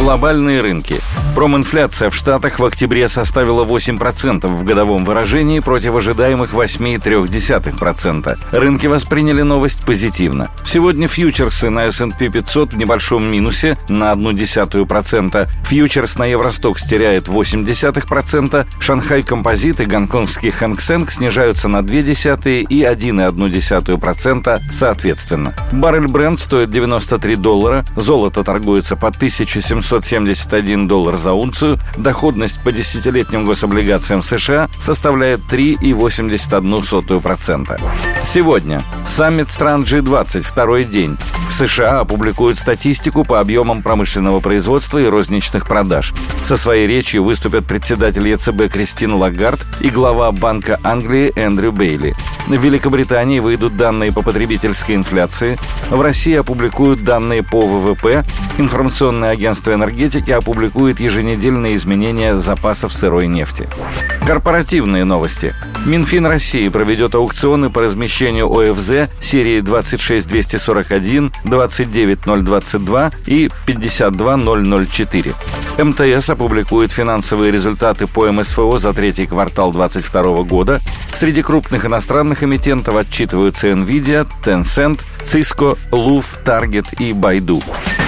Глобальные рынки. Проминфляция в Штатах в октябре составила 8% в годовом выражении против ожидаемых 8,3%. Рынки восприняли новость позитивно. Сегодня фьючерсы на S&P 500 в небольшом минусе на 0,1%. Фьючерс на Евростокс теряет 0,8%. Шанхай Композит и гонконгский Хэнк снижаются на 0,2 и 1,1% соответственно. Баррель Бренд стоит 93 доллара. Золото торгуется по 1771 доллар за унцию, доходность по десятилетним гособлигациям США составляет 3,81%. Сегодня саммит стран G20, второй день. В США опубликуют статистику по объемам промышленного производства и розничных продаж. Со своей речью выступят председатель ЕЦБ Кристин Лагард и глава Банка Англии Эндрю Бейли. В Великобритании выйдут данные по потребительской инфляции. В России опубликуют данные по ВВП. Информационное агентство энергетики опубликует еженедельные изменения запасов сырой нефти. Корпоративные новости. Минфин России проведет аукционы по размещению ОФЗ серии 26241, 29022 и 52004. МТС опубликует финансовые результаты по МСФО за третий квартал 2022 года. Среди крупных иностранных эмитентов отчитываются Nvidia, Tencent, Cisco, Luv, Target и Baidu.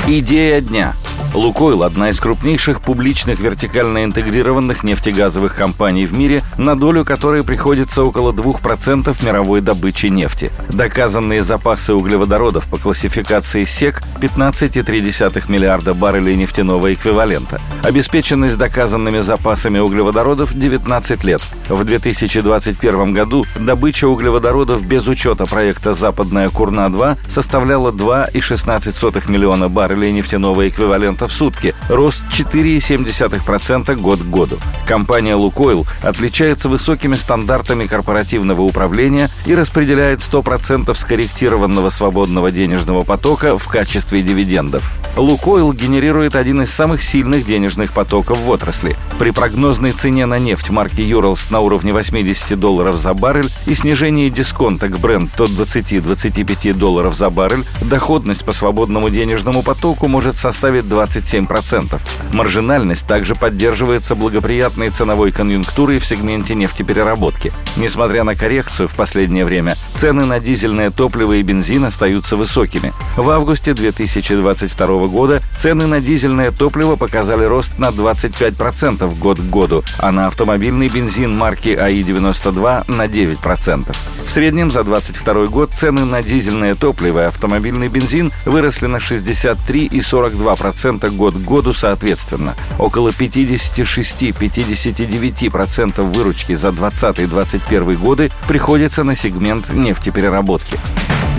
Идея дня – «Лукойл» — одна из крупнейших публичных вертикально интегрированных нефтегазовых компаний в мире, на долю которой приходится около 2% мировой добычи нефти. Доказанные запасы углеводородов по классификации СЕК — 15,3 миллиарда баррелей нефтяного эквивалента. Обеспеченность доказанными запасами углеводородов — 19 лет. В 2021 году добыча углеводородов без учета проекта «Западная Курна-2» составляла 2,16 миллиона баррелей нефтяного эквивалента в сутки, рост 4,7% год к году. Компания «Лукойл» отличается высокими стандартами корпоративного управления и распределяет 100% скорректированного свободного денежного потока в качестве дивидендов. «Лукойл» генерирует один из самых сильных денежных потоков в отрасли. При прогнозной цене на нефть марки «Юралс» на уровне 80 долларов за баррель и снижении дисконта к бренд от 20-25 долларов за баррель, доходность по свободному денежному потоку может составить 20 27%. Маржинальность также поддерживается благоприятной ценовой конъюнктурой в сегменте нефтепереработки. Несмотря на коррекцию в последнее время, цены на дизельное топливо и бензин остаются высокими. В августе 2022 года цены на дизельное топливо показали рост на 25% год к году, а на автомобильный бензин марки АИ-92 на 9%. В среднем за 2022 год цены на дизельное топливо и автомобильный бензин выросли на 63 и 42% год к году соответственно. Около 56-59% выручки за 2020-2021 годы приходится на сегмент нефтепереработки.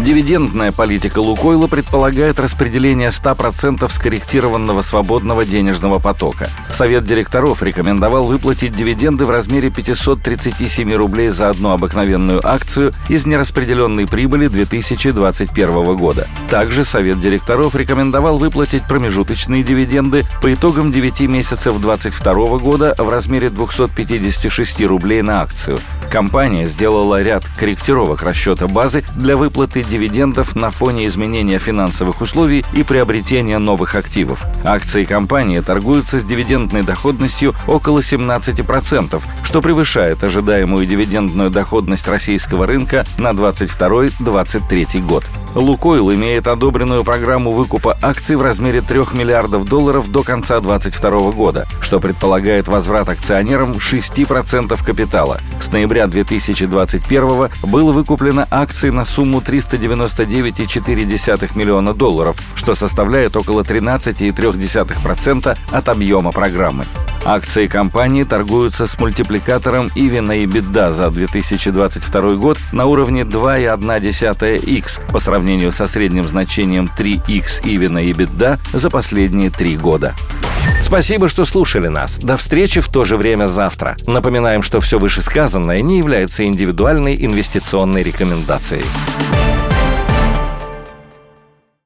Дивидендная политика «Лукойла» предполагает распределение 100% скорректированного свободного денежного потока. Совет директоров рекомендовал выплатить дивиденды в размере 537 рублей за одну обыкновенную акцию из нераспределенной прибыли 2021 года. Также Совет директоров рекомендовал выплатить промежуточные дивиденды по итогам 9 месяцев 2022 года в размере 256 рублей на акцию. Компания сделала ряд корректировок расчета базы для выплаты дивидендов на фоне изменения финансовых условий и приобретения новых активов. Акции компании торгуются с дивидендной доходностью около 17%, что превышает ожидаемую дивидендную доходность российского рынка на 2022-2023 год. «Лукойл» имеет одобренную программу выкупа акций в размере 3 миллиардов долларов до конца 2022 года, что предполагает возврат акционерам 6% капитала. С ноября 2021 было выкуплено акции на сумму 399,4 миллиона долларов, что составляет около 13,3% от объема программы. Акции компании торгуются с мультипликатором EV на EBITDA за 2022 год на уровне 2,1x по сравнению со средним значением 3x EV на EBITDA за последние три года. Спасибо, что слушали нас. До встречи в то же время завтра. Напоминаем, что все вышесказанное не является индивидуальной инвестиционной рекомендацией.